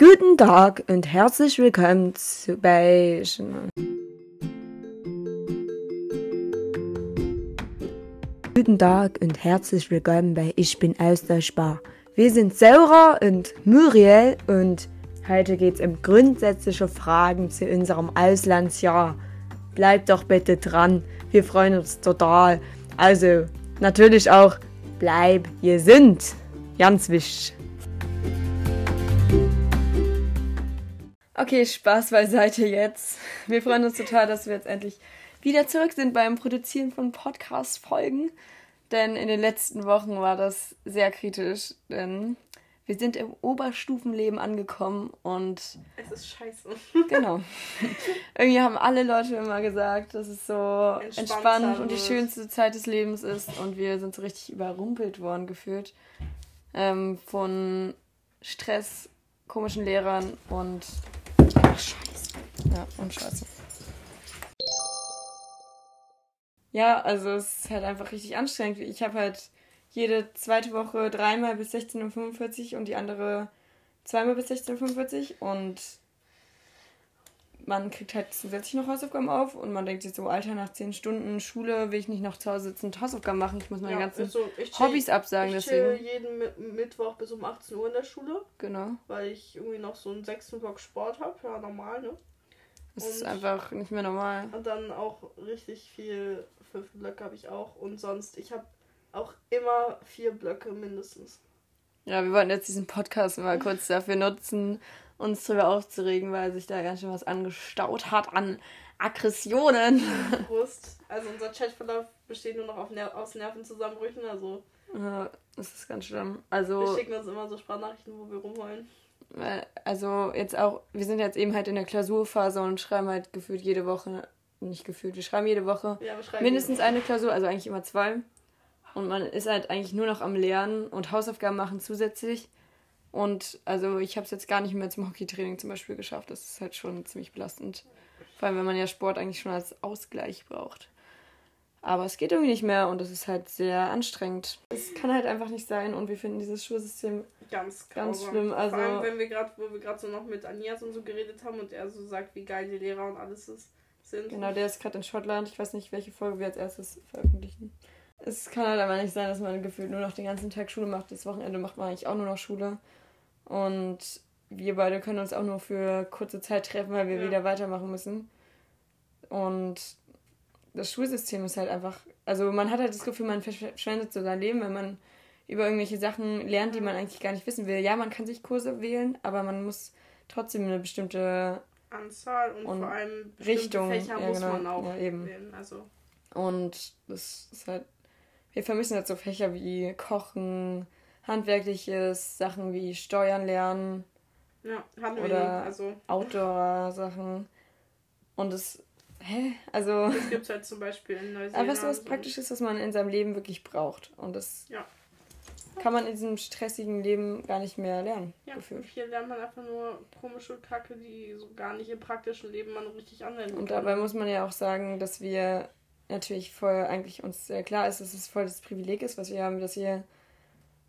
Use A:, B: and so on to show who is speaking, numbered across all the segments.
A: Guten Tag und herzlich willkommen zu bei. Guten Tag und herzlich willkommen bei Ich bin austauschbar. Wir sind Saura und Muriel und heute geht es um grundsätzliche Fragen zu unserem Auslandsjahr. Bleibt doch bitte dran, wir freuen uns total. Also, natürlich auch, bleib gesund. Ganz wichtig. Okay, Spaß beiseite jetzt. Wir freuen uns total, dass wir jetzt endlich wieder zurück sind beim Produzieren von Podcast-Folgen. Denn in den letzten Wochen war das sehr kritisch, denn wir sind im Oberstufenleben angekommen und.
B: Es ist scheiße.
A: Genau. Irgendwie haben alle Leute immer gesagt, dass es so entspannt, entspannt und die schönste Zeit des Lebens ist. Und wir sind so richtig überrumpelt worden gefühlt. Ähm, von Stress, komischen Lehrern und. Ja, und scheiße. Ja, also es ist halt einfach richtig anstrengend. Ich habe halt jede zweite Woche dreimal bis 16.45 Uhr und die andere zweimal bis 16.45 Uhr und man kriegt halt zusätzlich noch Hausaufgaben auf und man denkt sich so, Alter, nach zehn Stunden Schule will ich nicht noch zu Hause sitzen und Hausaufgaben machen. Ich muss meine ja, ganzen also Hobbys absagen.
B: Ich deswegen. jeden Mittwoch bis um 18 Uhr in der Schule.
A: Genau.
B: Weil ich irgendwie noch so einen sechsten Block Sport habe. Ja, normal, ne?
A: Das und, ist einfach nicht mehr normal.
B: Und dann auch richtig viel, fünf Blöcke habe ich auch. Und sonst, ich habe auch immer vier Blöcke mindestens.
A: Ja, wir wollten jetzt diesen Podcast mal kurz dafür nutzen, uns darüber aufzuregen, weil sich da ganz schön was angestaut hat an Aggressionen.
B: Brust. Also unser Chatverlauf besteht nur noch auf Ner aus Nervenzusammenbrüchen, also.
A: Ja, das ist ganz schlimm. Also.
B: Wir schicken uns immer so Sprachnachrichten, wo wir rumheulen.
A: Also jetzt auch, wir sind jetzt eben halt in der Klausurphase und schreiben halt gefühlt jede Woche, nicht gefühlt, wir schreiben jede Woche ja, mindestens jede Woche. eine Klausur, also eigentlich immer zwei. Und man ist halt eigentlich nur noch am Lernen und Hausaufgaben machen zusätzlich. Und also ich habe es jetzt gar nicht mehr zum Hockeytraining zum Beispiel geschafft. Das ist halt schon ziemlich belastend. Vor allem, wenn man ja Sport eigentlich schon als Ausgleich braucht. Aber es geht irgendwie nicht mehr und das ist halt sehr anstrengend. Es kann halt einfach nicht sein und wir finden dieses Schulsystem ganz, ganz schlimm.
B: Also Vor allem, wenn wir gerade, wo wir gerade so noch mit Anias und so geredet haben und er so sagt, wie geil die Lehrer und alles ist, sind.
A: Genau, der ist gerade in Schottland. Ich weiß nicht, welche Folge wir als erstes veröffentlichen es kann halt einfach nicht sein, dass man gefühlt nur noch den ganzen Tag Schule macht. Das Wochenende macht man eigentlich auch nur noch Schule. Und wir beide können uns auch nur für kurze Zeit treffen, weil wir ja. wieder weitermachen müssen. Und das Schulsystem ist halt einfach, also man hat halt das Gefühl, man verschwendet so sein Leben, wenn man über irgendwelche Sachen lernt, die man eigentlich gar nicht wissen will. Ja, man kann sich Kurse wählen, aber man muss trotzdem eine bestimmte
B: Anzahl und, und vor allem Richtung Fächer ja, muss genau, man auch ja, eben. wählen. Also.
A: Und das ist halt wir vermissen jetzt so Fächer wie Kochen, handwerkliches, Sachen wie Steuern lernen.
B: Ja, haben wir oder also.
A: Outdoor-Sachen. Und es, hä? Also.
B: Das gibt es halt zum Beispiel in Neuseeland.
A: Einfach so was Praktisches, was man in seinem Leben wirklich braucht. Und das ja. kann man in diesem stressigen Leben gar nicht mehr lernen.
B: Ja, gefühlt. hier lernt man einfach nur komische Kacke, die so gar nicht im praktischen Leben man richtig anwenden
A: kann. Und dabei muss man ja auch sagen, dass wir natürlich voll eigentlich uns sehr klar ist, dass es voll das Privileg ist, was wir haben, dass wir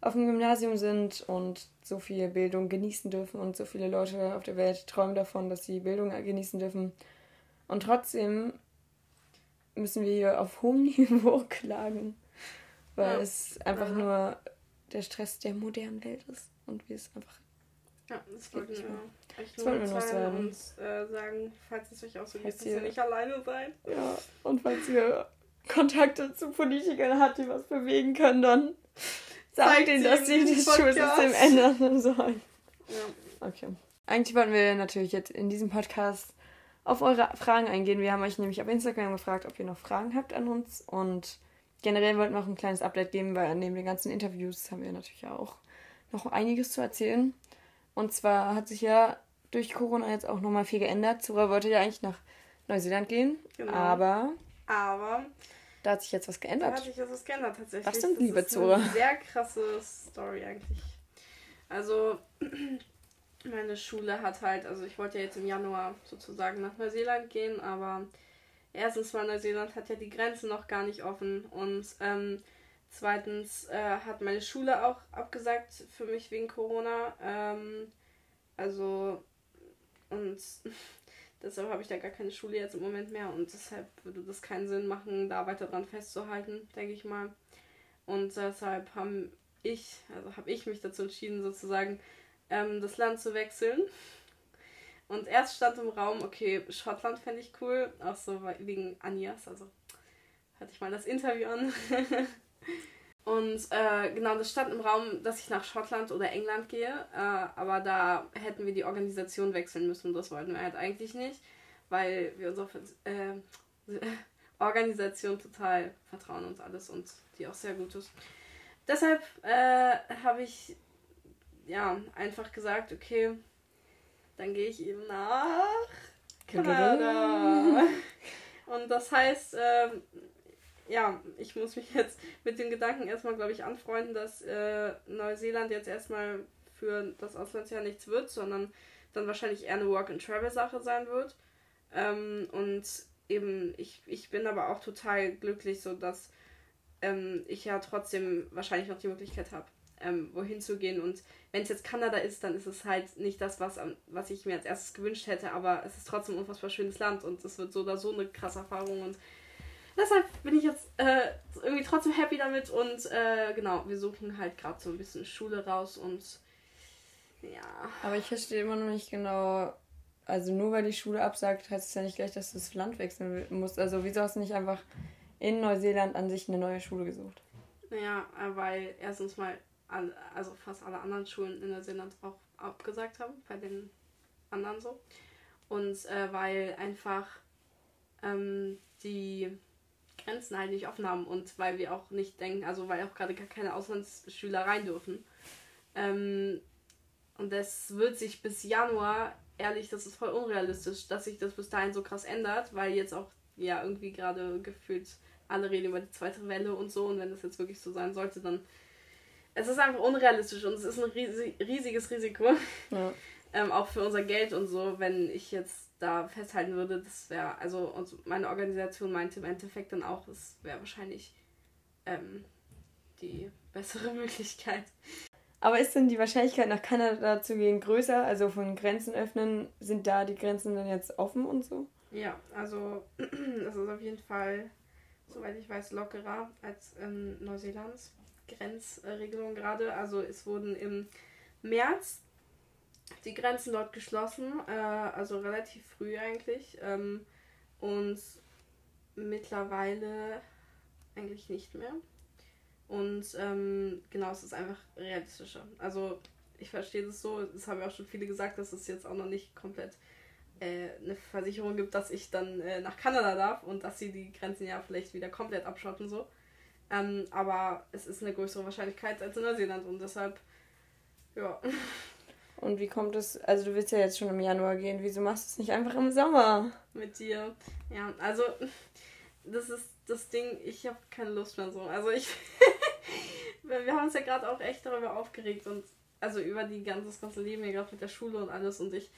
A: auf dem Gymnasium sind und so viel Bildung genießen dürfen und so viele Leute auf der Welt träumen davon, dass sie Bildung genießen dürfen. Und trotzdem müssen wir hier auf hohem Niveau klagen, weil ja. es einfach ja. nur der Stress der modernen Welt ist und wir es einfach
B: ja, das wollten wir euch nur mitteilen und äh, sagen, falls es euch auch so geht, dass ihr nicht alleine seid.
A: Ja, und falls ihr Kontakte zu Politikern habt, die was bewegen können, dann sagt ihnen, dass sie das Schulsystem ändern sollen. Ja. Okay. Eigentlich wollten wir natürlich jetzt in diesem Podcast auf eure Fragen eingehen. Wir haben euch nämlich auf Instagram gefragt, ob ihr noch Fragen habt an uns. Und generell wollten wir auch ein kleines Update geben, weil neben den ganzen Interviews haben wir natürlich auch noch einiges zu erzählen. Und zwar hat sich ja durch Corona jetzt auch nochmal viel geändert. Zura wollte ja eigentlich nach Neuseeland gehen, genau. aber.
B: Aber.
A: Da hat sich jetzt was geändert.
B: Da hat sich jetzt was geändert tatsächlich.
A: Was denn, liebe Zora?
B: Eine sehr krasse Story eigentlich. Also, meine Schule hat halt, also ich wollte ja jetzt im Januar sozusagen nach Neuseeland gehen, aber erstens mal Neuseeland hat ja die Grenzen noch gar nicht offen und ähm, Zweitens äh, hat meine Schule auch abgesagt für mich wegen Corona. Ähm, Also, und deshalb habe ich da gar keine Schule jetzt im Moment mehr und deshalb würde das keinen Sinn machen, da weiter dran festzuhalten, denke ich mal. Und deshalb haben ich, also habe ich mich dazu entschieden, sozusagen ähm, das Land zu wechseln. Und erst stand im Raum, okay, Schottland fände ich cool, auch so wegen Anias, also hatte ich mal das Interview an. Und äh, genau, das stand im Raum, dass ich nach Schottland oder England gehe, äh, aber da hätten wir die Organisation wechseln müssen. Das wollten wir halt eigentlich nicht, weil wir unsere äh, Organisation total vertrauen und alles und die auch sehr gut ist. Deshalb äh, habe ich ja einfach gesagt, okay, dann gehe ich eben nach Kanada. Und das heißt, ähm, ja, ich muss mich jetzt mit dem Gedanken erstmal, glaube ich, anfreunden, dass äh, Neuseeland jetzt erstmal für das Auslandsjahr nichts wird, sondern dann wahrscheinlich eher eine Work-and-Travel-Sache sein wird. Ähm, und eben, ich, ich bin aber auch total glücklich, so dass ähm, ich ja trotzdem wahrscheinlich noch die Möglichkeit habe, ähm, wohin zu gehen. Und wenn es jetzt Kanada ist, dann ist es halt nicht das, was, was ich mir als erstes gewünscht hätte, aber es ist trotzdem ein unfassbar schönes Land und es wird so oder so eine krasse Erfahrung. Und deshalb bin ich jetzt äh, irgendwie trotzdem happy damit und äh, genau, wir suchen halt gerade so ein bisschen Schule raus und ja.
A: Aber ich verstehe immer noch nicht genau, also nur weil die Schule absagt, heißt es ja nicht gleich, dass du das Land wechseln musst. Also wieso hast du nicht einfach in Neuseeland an sich eine neue Schule gesucht?
B: Naja, äh, weil erstens mal, alle, also fast alle anderen Schulen in Neuseeland auch abgesagt haben, bei den anderen so. Und äh, weil einfach ähm, die Grenzen halt nicht offen haben und weil wir auch nicht denken, also weil auch gerade gar keine Auslandsschüler rein dürfen. Ähm, und das wird sich bis Januar, ehrlich, das ist voll unrealistisch, dass sich das bis dahin so krass ändert, weil jetzt auch ja irgendwie gerade gefühlt alle reden über die zweite Welle und so und wenn das jetzt wirklich so sein sollte, dann es ist einfach unrealistisch und es ist ein riesiges Risiko. Ja. ähm, auch für unser Geld und so, wenn ich jetzt da festhalten würde, das wäre, also meine Organisation meinte im Endeffekt dann auch, es wäre wahrscheinlich ähm, die bessere Möglichkeit.
A: Aber ist denn die Wahrscheinlichkeit nach Kanada zu gehen größer? Also von Grenzen öffnen, sind da die Grenzen dann jetzt offen und so?
B: Ja, also das ist auf jeden Fall, soweit ich weiß, lockerer als in Neuseelands Grenzregelung gerade. Also es wurden im März die Grenzen dort geschlossen, äh, also relativ früh eigentlich. Ähm, und mittlerweile eigentlich nicht mehr. Und ähm, genau, es ist einfach realistischer. Also ich verstehe das so, das haben ja auch schon viele gesagt, dass es jetzt auch noch nicht komplett äh, eine Versicherung gibt, dass ich dann äh, nach Kanada darf und dass sie die Grenzen ja vielleicht wieder komplett abschotten so. Ähm, aber es ist eine größere Wahrscheinlichkeit als in Neuseeland und deshalb, ja.
A: Und wie kommt es, also du willst ja jetzt schon im Januar gehen, wieso machst du es nicht einfach im Sommer?
B: Mit dir. Ja, also das ist das Ding, ich habe keine Lust mehr so. Also ich, wir haben uns ja gerade auch echt darüber aufgeregt und also über die ganze, das ganze Leben hier gerade mit der Schule und alles und ich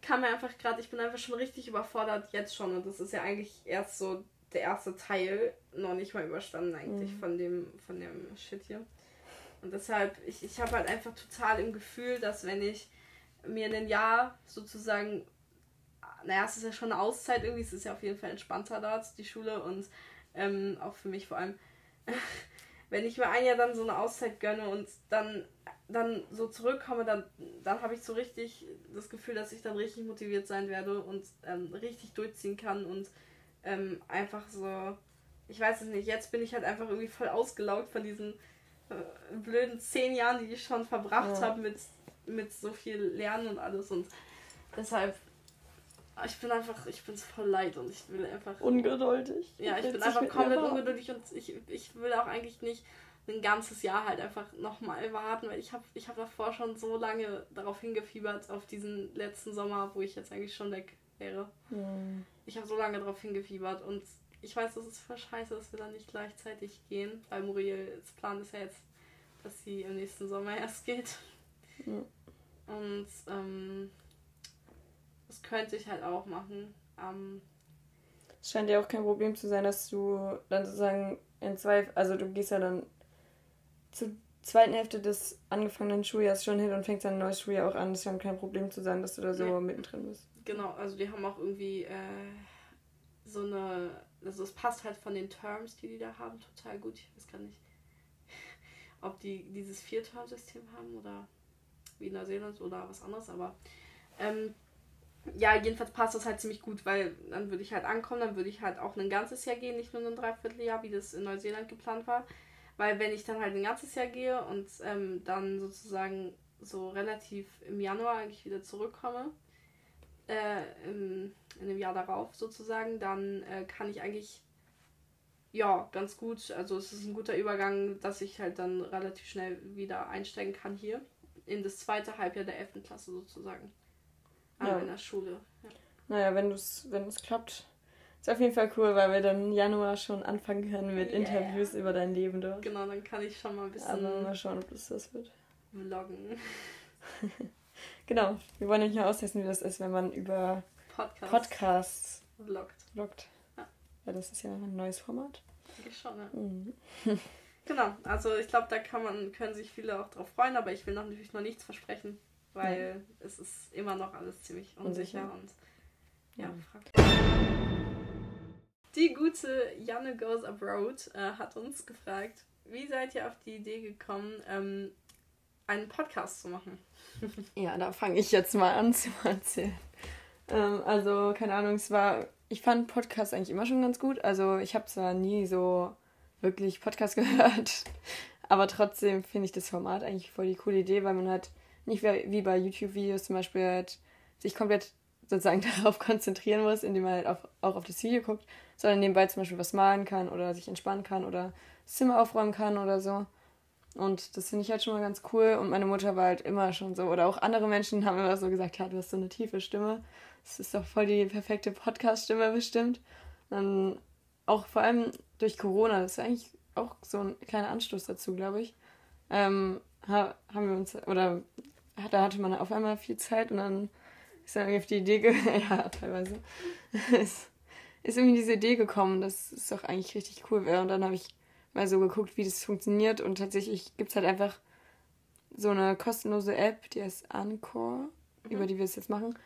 B: kann mir einfach gerade, ich bin einfach schon richtig überfordert jetzt schon und das ist ja eigentlich erst so der erste Teil, noch nicht mal überstanden eigentlich mhm. von dem, von dem Shit hier. Und deshalb, ich, ich habe halt einfach total im Gefühl, dass wenn ich mir ein Jahr sozusagen, naja, es ist ja schon eine Auszeit irgendwie, es ist ja auf jeden Fall entspannter dort, die Schule und ähm, auch für mich vor allem, wenn ich mir ein Jahr dann so eine Auszeit gönne und dann, dann so zurückkomme, dann, dann habe ich so richtig das Gefühl, dass ich dann richtig motiviert sein werde und ähm, richtig durchziehen kann und ähm, einfach so, ich weiß es nicht, jetzt bin ich halt einfach irgendwie voll ausgelaugt von diesen äh, blöden zehn Jahren, die ich schon verbracht ja. habe mit, mit so viel Lernen und alles. Und deshalb, ich bin einfach, ich bin voll leid und ich will einfach.
A: Ungeduldig.
B: Ja, ich bin einfach komplett ungeduldig und ich, ich will auch eigentlich nicht ein ganzes Jahr halt einfach nochmal warten, weil ich habe ich hab davor schon so lange darauf hingefiebert, auf diesen letzten Sommer, wo ich jetzt eigentlich schon weg wäre. Mhm. Ich habe so lange darauf hingefiebert und ich weiß, das ist voll scheiße, dass wir dann nicht gleichzeitig gehen, weil Muriels Plan ist ja jetzt, dass sie im nächsten Sommer erst geht. Mhm. Und ähm, das könnte ich halt auch machen. Ähm,
A: es scheint ja auch kein Problem zu sein, dass du dann sozusagen in zwei, also du gehst ja dann zu zweiten Hälfte des angefangenen Schuljahres schon hin und fängst dann ein neues Schuljahr auch an. Das ist ja kein Problem zu sein, dass du da so ja. mittendrin bist.
B: Genau, also die haben auch irgendwie äh, so eine, also es passt halt von den Terms, die die da haben, total gut. Ich weiß gar nicht, ob die dieses Vier-Term-System haben oder wie in Neuseeland oder was anderes, aber ähm, ja, jedenfalls passt das halt ziemlich gut, weil dann würde ich halt ankommen, dann würde ich halt auch ein ganzes Jahr gehen, nicht nur ein Dreivierteljahr, wie das in Neuseeland geplant war. Weil wenn ich dann halt ein ganzes Jahr gehe und ähm, dann sozusagen so relativ im Januar eigentlich wieder zurückkomme, äh, im, in dem Jahr darauf sozusagen, dann äh, kann ich eigentlich ja ganz gut, also es ist ein guter Übergang, dass ich halt dann relativ schnell wieder einsteigen kann hier in das zweite Halbjahr der 11. Klasse sozusagen an ja.
A: meiner Schule. Ja. Naja, wenn es wenn klappt, ist auf jeden Fall cool, weil wir dann im Januar schon anfangen können mit yeah. Interviews über dein Leben dort.
B: Genau, dann kann ich schon mal ein bisschen.
A: Aber mal schauen, ob das das wird.
B: Vloggen.
A: genau, wir wollen nämlich mal austesten, wie das ist, wenn man über Podcast. Podcasts vloggt. vloggt. Ja. ja, das ist ja ein neues Format.
B: Denke ich schon, ja. Mhm. genau, also ich glaube, da kann man, können sich viele auch drauf freuen, aber ich will noch, natürlich noch nichts versprechen, weil ja. es ist immer noch alles ziemlich unsicher, unsicher. und ja, ja. Die gute Janne Goes Abroad äh, hat uns gefragt, wie seid ihr auf die Idee gekommen, ähm, einen Podcast zu machen?
A: ja, da fange ich jetzt mal an zu erzählen. Ähm, also, keine Ahnung, es war, ich fand Podcasts eigentlich immer schon ganz gut. Also, ich habe zwar nie so wirklich Podcast gehört, aber trotzdem finde ich das Format eigentlich voll die coole Idee, weil man halt nicht wie bei YouTube-Videos zum Beispiel halt sich komplett sozusagen darauf konzentrieren muss, indem man halt auf, auch auf das Video guckt, sondern nebenbei zum Beispiel was malen kann oder sich entspannen kann oder das Zimmer aufräumen kann oder so. Und das finde ich halt schon mal ganz cool. Und meine Mutter war halt immer schon so, oder auch andere Menschen haben immer so gesagt, ja, du hast so eine tiefe Stimme. Das ist doch voll die perfekte Podcast-Stimme bestimmt. Dann auch vor allem durch Corona, das ist eigentlich auch so ein kleiner Anstoß dazu, glaube ich. Ähm, haben wir uns, oder da hatte man auf einmal viel Zeit und dann ist irgendwie auf die Idee, ja, teilweise, ist, ist irgendwie diese Idee gekommen, dass es doch eigentlich richtig cool wäre. Und dann habe ich mal so geguckt, wie das funktioniert. Und tatsächlich gibt es halt einfach so eine kostenlose App, die heißt Anchor, mhm. über die wir es jetzt machen.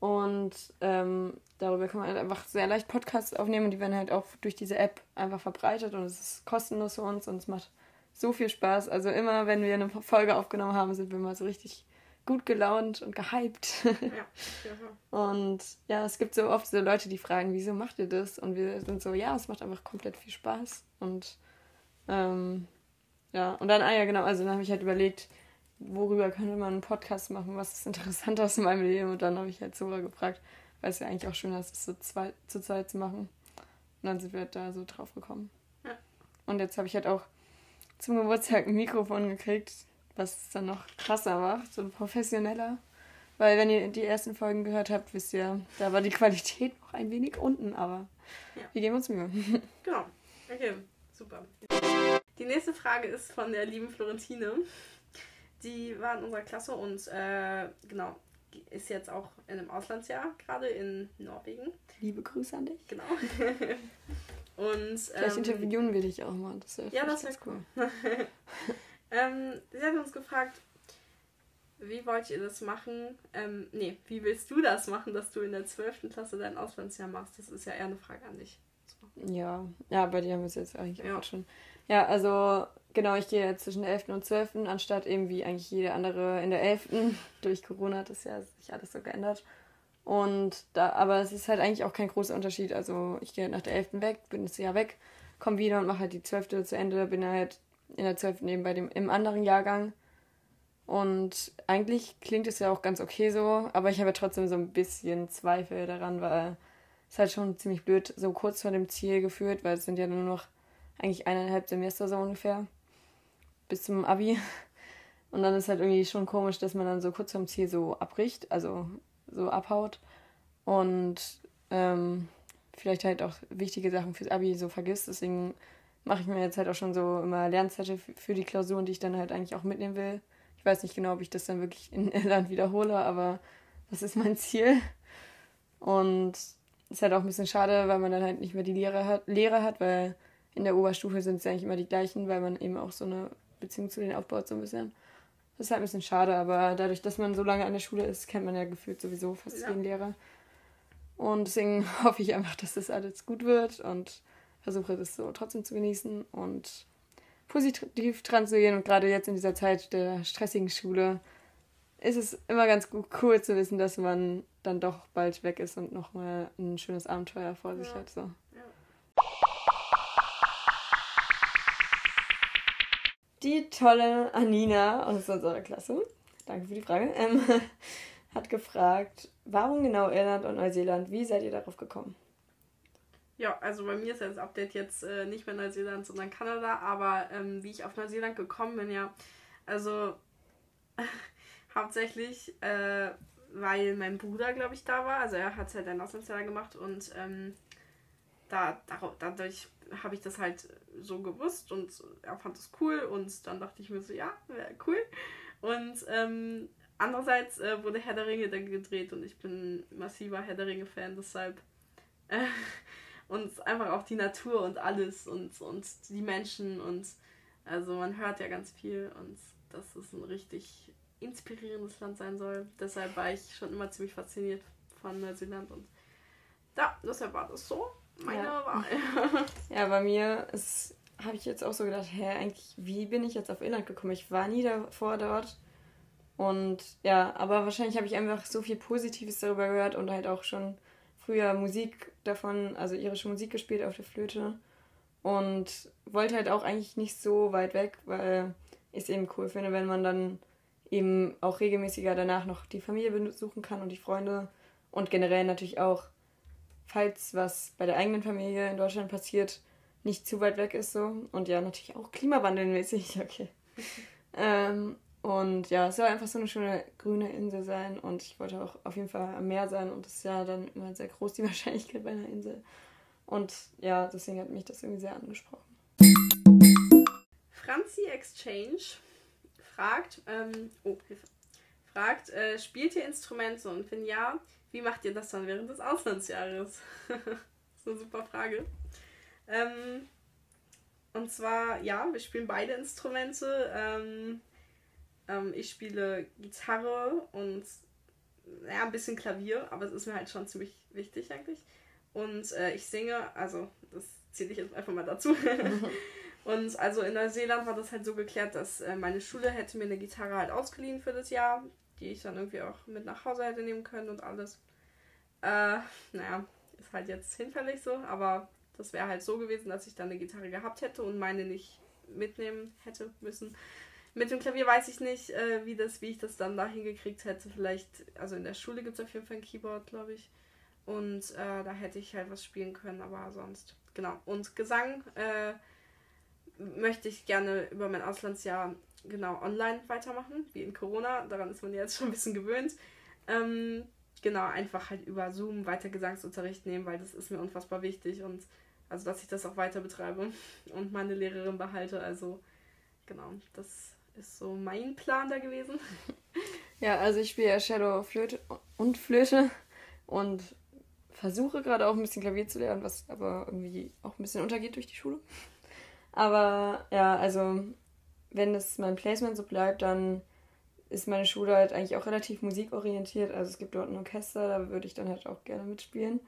A: Und ähm, darüber kann man halt einfach sehr leicht Podcasts aufnehmen und die werden halt auch durch diese App einfach verbreitet und es ist kostenlos für uns und es macht so viel Spaß. Also immer, wenn wir eine Folge aufgenommen haben, sind wir mal so richtig gut gelaunt und gehypt. Ja, und ja, es gibt so oft so Leute, die fragen, wieso macht ihr das? Und wir sind so, ja, es macht einfach komplett viel Spaß. Und ähm, ja, und dann, ah ja, genau, also dann habe ich halt überlegt, worüber könnte man einen Podcast machen, was ist interessant aus meinem Leben? Und dann habe ich halt Sora gefragt, weil es ja eigentlich auch schön ist, das so zwei, zu zweit zu machen. Und dann sind wir halt da so drauf gekommen. Ja. Und jetzt habe ich halt auch zum Geburtstag ein Mikrofon gekriegt, was es dann noch krasser macht, so professioneller. Weil wenn ihr die ersten Folgen gehört habt, wisst ihr, da war die Qualität noch ein wenig unten, aber ja. wir geben uns Mühe.
B: Genau. Okay, super. Die nächste Frage ist von der lieben Florentine. Die war in unserer Klasse und äh, genau, ist jetzt auch in einem Auslandsjahr, gerade in Norwegen.
A: Liebe Grüße an dich.
B: Genau. und,
A: Vielleicht ähm, interviewen wir dich auch mal. Das
B: ja, das wäre cool. Ähm, sie hat uns gefragt, wie wollt ihr das machen? Ähm, nee, wie willst du das machen, dass du in der 12. Klasse dein Auslandsjahr machst? Das ist ja eher eine Frage an dich.
A: So. Ja, ja, bei dir haben wir es jetzt eigentlich ja. auch schon. Ja, also genau, ich gehe jetzt zwischen der 11. und 12. anstatt eben wie eigentlich jede andere in der 11. Durch Corona hat das ja sich alles so geändert. Und da, aber es ist halt eigentlich auch kein großer Unterschied. Also ich gehe halt nach der 11. weg, bin das Jahr weg, komme wieder und mache halt die 12. zu Ende, bin halt in der 12. eben bei dem im anderen Jahrgang. Und eigentlich klingt es ja auch ganz okay so, aber ich habe trotzdem so ein bisschen Zweifel daran, weil es halt schon ziemlich blöd so kurz vor dem Ziel geführt, weil es sind ja nur noch eigentlich eineinhalb Semester so ungefähr bis zum Abi. Und dann ist halt irgendwie schon komisch, dass man dann so kurz vorm Ziel so abbricht, also so abhaut und ähm, vielleicht halt auch wichtige Sachen fürs Abi so vergisst. Deswegen mache ich mir jetzt halt auch schon so immer Lernzettel für die Klausuren, die ich dann halt eigentlich auch mitnehmen will. Ich weiß nicht genau, ob ich das dann wirklich in Irland wiederhole, aber das ist mein Ziel. Und es ist halt auch ein bisschen schade, weil man dann halt nicht mehr die Lehre hat, Lehre hat weil in der Oberstufe sind es eigentlich immer die gleichen, weil man eben auch so eine Beziehung zu denen aufbaut, so ein bisschen. Das ist halt ein bisschen schade, aber dadurch, dass man so lange an der Schule ist, kennt man ja gefühlt sowieso fast ja. jeden Lehrer. Und deswegen hoffe ich einfach, dass das alles gut wird und versuche das so trotzdem zu genießen und positiv dran zu gehen. Und gerade jetzt in dieser Zeit der stressigen Schule ist es immer ganz gut, cool zu wissen, dass man dann doch bald weg ist und nochmal ein schönes Abenteuer vor sich ja. hat. So. Die tolle Anina aus unserer Klasse, danke für die Frage, ähm, hat gefragt, warum genau Irland und Neuseeland? Wie seid ihr darauf gekommen?
B: Ja, also bei mir ist das Update jetzt äh, nicht mehr Neuseeland, sondern Kanada, aber ähm, wie ich auf Neuseeland gekommen bin, ja, also hauptsächlich, äh, weil mein Bruder, glaube ich, da war. Also er hat halt ein Auslandsjahr gemacht und ähm, da, da, dadurch habe ich das halt so gewusst und er fand es cool und dann dachte ich mir so, ja, wäre cool. Und ähm, andererseits äh, wurde Herr der Ringe dann gedreht und ich bin massiver Herr der Ringe-Fan, deshalb. Äh, und einfach auch die Natur und alles und, und die Menschen und also man hört ja ganz viel und dass es ein richtig inspirierendes Land sein soll. Deshalb war ich schon immer ziemlich fasziniert von Neuseeland und ja, deshalb war das so meine
A: ja.
B: Wahl.
A: ja, bei mir habe ich jetzt auch so gedacht, hä, eigentlich, wie bin ich jetzt auf Irland gekommen? Ich war nie davor dort. Und ja, aber wahrscheinlich habe ich einfach so viel Positives darüber gehört und halt auch schon früher Musik davon, also irische Musik gespielt auf der Flöte. Und wollte halt auch eigentlich nicht so weit weg, weil ich es eben cool finde, wenn man dann eben auch regelmäßiger danach noch die Familie besuchen kann und die Freunde. Und generell natürlich auch, falls was bei der eigenen Familie in Deutschland passiert, nicht zu weit weg ist so. Und ja, natürlich auch klimawandelmäßig, okay. ähm, und ja, es soll einfach so eine schöne grüne Insel sein und ich wollte auch auf jeden Fall am Meer sein und es ist ja dann immer sehr groß, die Wahrscheinlichkeit bei einer Insel. Und ja, deswegen hat mich das irgendwie sehr angesprochen.
B: Franzi Exchange fragt, ähm, oh, Hilfe, fragt, äh, spielt ihr Instrumente und wenn ja, wie macht ihr das dann während des Auslandsjahres? das ist eine super Frage. Ähm, und zwar, ja, wir spielen beide Instrumente. Ähm, ähm, ich spiele Gitarre und ja, ein bisschen Klavier, aber es ist mir halt schon ziemlich wichtig eigentlich. Und äh, ich singe, also das zähle ich jetzt einfach mal dazu. und also in Neuseeland war das halt so geklärt, dass äh, meine Schule hätte mir eine Gitarre halt ausgeliehen für das Jahr, die ich dann irgendwie auch mit nach Hause hätte nehmen können und alles. Äh, naja, ist halt jetzt hinfällig so, aber das wäre halt so gewesen, dass ich dann eine Gitarre gehabt hätte und meine nicht mitnehmen hätte müssen. Mit dem Klavier weiß ich nicht, äh, wie, das, wie ich das dann da hingekriegt hätte. Vielleicht, also in der Schule gibt es auf jeden Fall ein Keyboard, glaube ich. Und äh, da hätte ich halt was spielen können, aber sonst. Genau. Und Gesang äh, möchte ich gerne über mein Auslandsjahr genau online weitermachen, wie in Corona. Daran ist man jetzt schon ein bisschen gewöhnt. Ähm, genau, einfach halt über Zoom weiter Gesangsunterricht nehmen, weil das ist mir unfassbar wichtig und also dass ich das auch weiter betreibe und meine Lehrerin behalte. Also genau, das ist so mein Plan da gewesen.
A: Ja, also ich spiele ja Shadow Flöte und Flöte und versuche gerade auch ein bisschen Klavier zu lernen, was aber irgendwie auch ein bisschen untergeht durch die Schule. Aber ja, also wenn es mein Placement so bleibt, dann ist meine Schule halt eigentlich auch relativ musikorientiert. Also es gibt dort ein Orchester, da würde ich dann halt auch gerne mitspielen.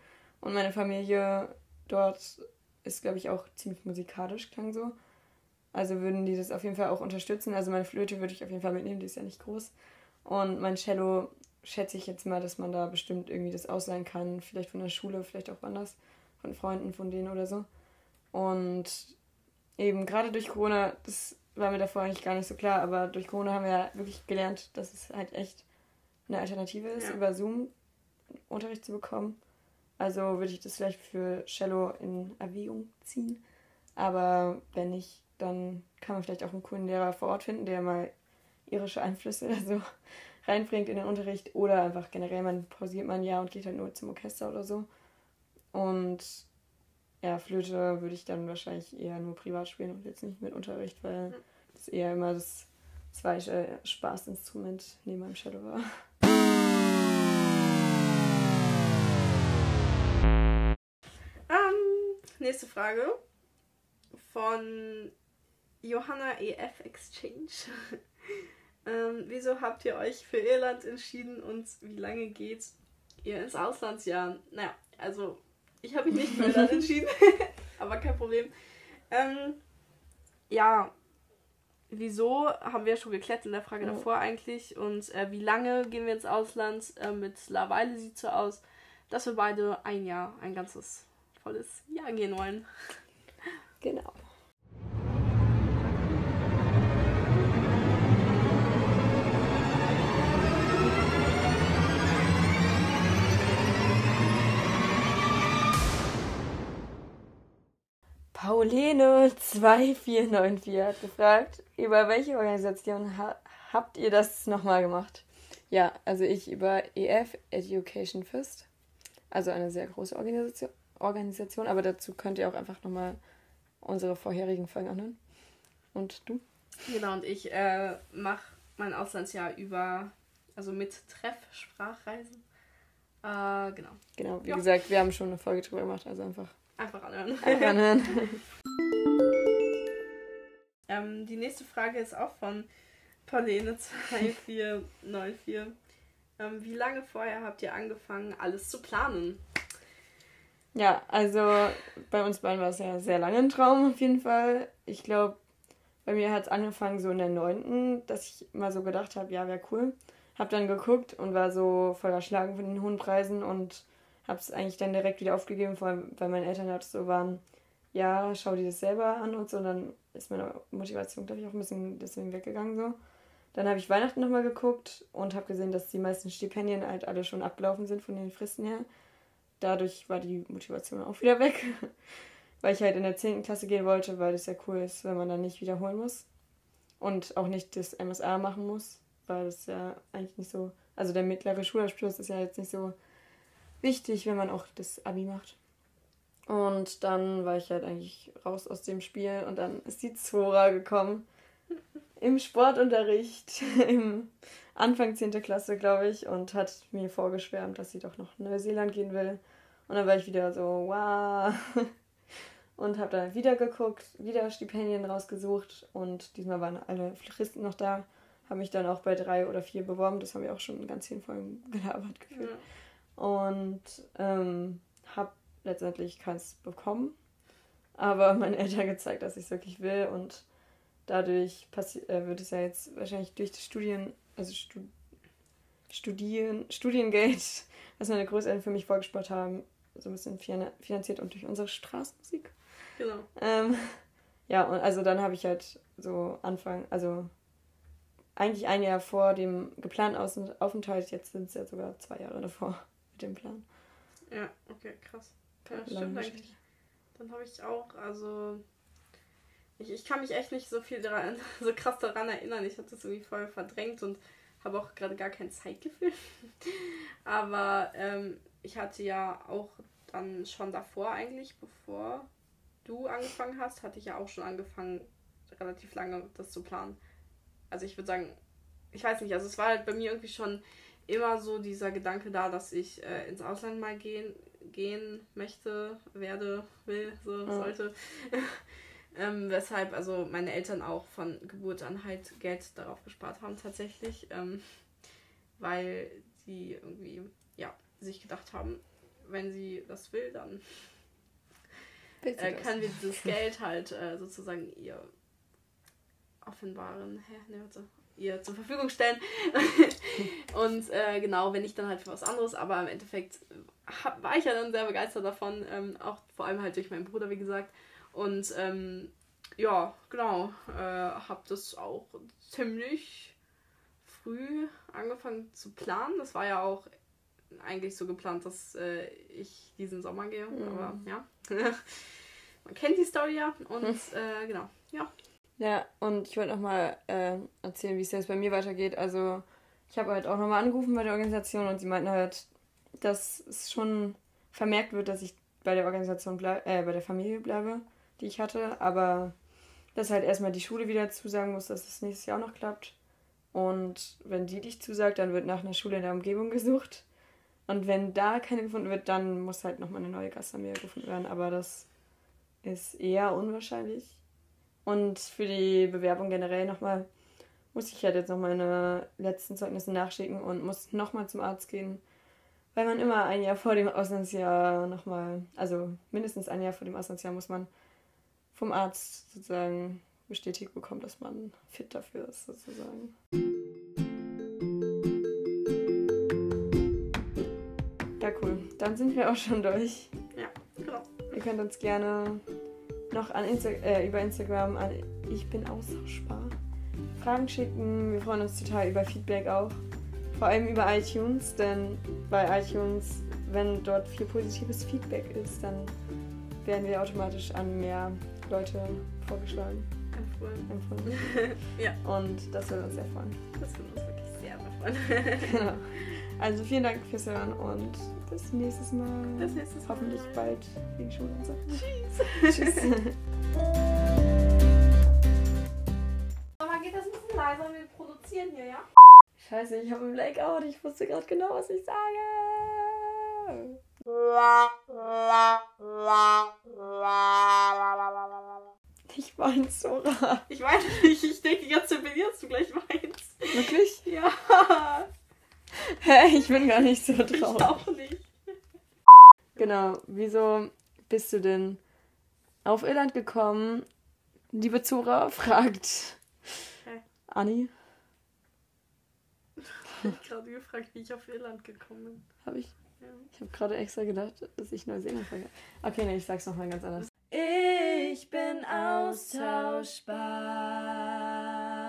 A: Und meine Familie dort ist, glaube ich, auch ziemlich musikalisch, klang so. Also würden die das auf jeden Fall auch unterstützen. Also meine Flöte würde ich auf jeden Fall mitnehmen, die ist ja nicht groß. Und mein Cello schätze ich jetzt mal, dass man da bestimmt irgendwie das ausleihen kann. Vielleicht von der Schule, vielleicht auch anders. Von Freunden von denen oder so. Und eben gerade durch Corona, das war mir davor eigentlich gar nicht so klar, aber durch Corona haben wir ja wirklich gelernt, dass es halt echt eine Alternative ist, ja. über Zoom Unterricht zu bekommen. Also würde ich das vielleicht für Cello in Erwägung ziehen. Aber wenn nicht, dann kann man vielleicht auch einen coolen Lehrer vor Ort finden, der mal irische Einflüsse oder so reinbringt in den Unterricht. Oder einfach generell, man pausiert mal ein Jahr und geht halt nur zum Orchester oder so. Und ja, Flöte würde ich dann wahrscheinlich eher nur privat spielen und jetzt nicht mit Unterricht, weil das eher immer das zweite Spaßinstrument neben meinem Shadow war.
B: Ähm, nächste Frage von Johanna EF Exchange. ähm, wieso habt ihr euch für Irland entschieden und wie lange geht ihr ins Auslandsjahr? Naja, also ich habe mich nicht für Irland entschieden, aber kein Problem. Ähm, ja, wieso haben wir schon geklärt in der Frage oh. davor eigentlich und äh, wie lange gehen wir ins Ausland? Äh, mittlerweile sieht es so aus, dass wir beide ein Jahr, ein ganzes volles Jahr gehen wollen. Genau.
A: Pauline 2494 hat gefragt, über welche Organisation ha habt ihr das nochmal gemacht? Ja, also ich über EF Education First, also eine sehr große Organisation, Organisation aber dazu könnt ihr auch einfach nochmal unsere vorherigen Folgen anhören. Und du?
B: Genau, und ich äh, mache mein Auslandsjahr über, also mit Treff, Sprachreisen. Äh, genau.
A: Genau, wie ja. gesagt, wir haben schon eine Folge drüber gemacht, also einfach
B: Einfach anhören. Einfach anhören. ähm, die nächste Frage ist auch von Pauline 2494. Ähm, wie lange vorher habt ihr angefangen, alles zu planen?
A: Ja, also bei uns beiden war es ja sehr lange ein Traum auf jeden Fall. Ich glaube, bei mir hat es angefangen so in der neunten, dass ich mal so gedacht habe, ja, wäre cool. Hab dann geguckt und war so voll erschlagen von den hohen Preisen und habe es eigentlich dann direkt wieder aufgegeben, vor allem weil meine Eltern halt so waren, ja, schau dir das selber an und so. Und dann ist meine Motivation, glaube ich, auch ein bisschen deswegen weggegangen so. Dann habe ich Weihnachten nochmal geguckt und habe gesehen, dass die meisten Stipendien halt alle schon abgelaufen sind von den Fristen her. Dadurch war die Motivation auch wieder weg, weil ich halt in der 10. Klasse gehen wollte, weil das ja cool ist, wenn man dann nicht wiederholen muss. Und auch nicht das MSA machen muss, weil das ja eigentlich nicht so. Also der mittlere Schulabschluss ist ja jetzt nicht so wichtig, wenn man auch das Abi macht. Und dann war ich halt eigentlich raus aus dem Spiel und dann ist die Zora gekommen. Im Sportunterricht, im Anfang 10. Klasse, glaube ich, und hat mir vorgeschwärmt, dass sie doch noch nach Neuseeland gehen will. Und dann war ich wieder so, wow. Und habe dann wieder geguckt, wieder Stipendien rausgesucht und diesmal waren alle Floristen noch da. Habe mich dann auch bei drei oder vier beworben, das haben wir auch schon in ganz vielen Folgen gelabert gefühlt. Ja und ähm, habe letztendlich keins bekommen. Aber meinen Eltern gezeigt, dass ich es wirklich will und dadurch äh, wird es ja jetzt wahrscheinlich durch das Studien, also Stud Studien, Studiengeld, was meine Großeltern für mich vorgespart haben, so ein bisschen finanziert und durch unsere Straßenmusik. Genau. Ähm, ja, und also dann habe ich halt so Anfang, also eigentlich ein Jahr vor dem geplanten Aufenthalt, jetzt sind es ja sogar zwei Jahre davor mit dem Plan.
B: Ja, okay, krass. Ja, stimmt eigentlich. Dann habe ich auch, also ich, ich kann mich echt nicht so viel daran, so krass daran erinnern. Ich habe das irgendwie voll verdrängt und habe auch gerade gar kein Zeitgefühl. Aber ähm, ich hatte ja auch dann schon davor eigentlich, bevor du angefangen hast, hatte ich ja auch schon angefangen, relativ lange das zu planen. Also ich würde sagen, ich weiß nicht, also es war halt bei mir irgendwie schon immer so dieser Gedanke da, dass ich äh, ins Ausland mal gehen, gehen möchte, werde, will, so ja. sollte. ähm, weshalb also meine Eltern auch von Geburt an halt Geld darauf gespart haben tatsächlich, ähm, weil sie irgendwie ja sich gedacht haben, wenn sie das will, dann äh, kann wir dieses Geld halt äh, sozusagen ihr offenbaren, hä, ne, warte, ihr zur Verfügung stellen. und äh, genau, wenn ich dann halt für was anderes, aber im Endeffekt hab, war ich ja dann sehr begeistert davon, ähm, auch vor allem halt durch meinen Bruder, wie gesagt. Und ähm, ja, genau, äh, habe das auch ziemlich früh angefangen zu planen. Das war ja auch eigentlich so geplant, dass äh, ich diesen Sommer gehe, mhm. aber ja. Man kennt die Story ja und äh, genau, ja.
A: Ja, und ich wollte nochmal äh, erzählen, wie es jetzt bei mir weitergeht. Also, ich habe halt auch nochmal angerufen bei der Organisation und sie meinten halt, dass es schon vermerkt wird, dass ich bei der Organisation bleibe, äh, bei der Familie bleibe, die ich hatte, aber dass halt erstmal die Schule wieder zusagen muss, dass es nächstes Jahr auch noch klappt. Und wenn die dich zusagt, dann wird nach einer Schule in der Umgebung gesucht. Und wenn da keine gefunden wird, dann muss halt nochmal eine neue Gastfamilie gefunden werden. Aber das ist eher unwahrscheinlich. Und für die Bewerbung generell nochmal muss ich halt jetzt noch meine letzten Zeugnisse nachschicken und muss nochmal zum Arzt gehen. Weil man immer ein Jahr vor dem Auslandsjahr nochmal, also mindestens ein Jahr vor dem Auslandsjahr muss man vom Arzt sozusagen bestätigt bekommen, dass man fit dafür ist, sozusagen. Ja, cool. Dann sind wir auch schon durch.
B: Ja, genau.
A: Ihr könnt uns gerne noch an Insta äh, über Instagram an Ich bin austauschbar Fragen schicken. Wir freuen uns total über Feedback auch. Vor allem über iTunes, denn bei iTunes, wenn dort viel positives Feedback ist, dann werden wir automatisch an mehr Leute vorgeschlagen.
B: Empfohlen.
A: Empfohlen.
B: ja.
A: Und das würde uns sehr freuen.
B: Das würde uns wirklich sehr freuen.
A: genau. Also vielen Dank fürs Hören und bis nächstes Mal.
B: Bis nächstes
A: Mal. Hoffentlich bald wegen Schule und so.
B: Tschüss. Tschüss. Aber geht das ein bisschen leiser? Wir produzieren hier, ja?
A: Scheiße, ich habe einen Blackout. Ich wusste gerade genau, was ich sage. Ich weine so
B: Ich weine nicht. Ich denke Zeit, dass du gleich weinst.
A: Wirklich?
B: Ja.
A: Hä? Ich bin gar nicht so traurig.
B: Ich auch nicht.
A: Genau. Wieso bist du denn auf Irland gekommen? Liebe Zora fragt
B: okay.
A: Anni.
B: Ich habe gerade gefragt, wie ich auf Irland gekommen bin.
A: Habe ich? Ja. Ich habe gerade extra gedacht, dass ich Neuseeland frage. Okay, nee, ich sag's nochmal ganz anders. Ich bin austauschbar.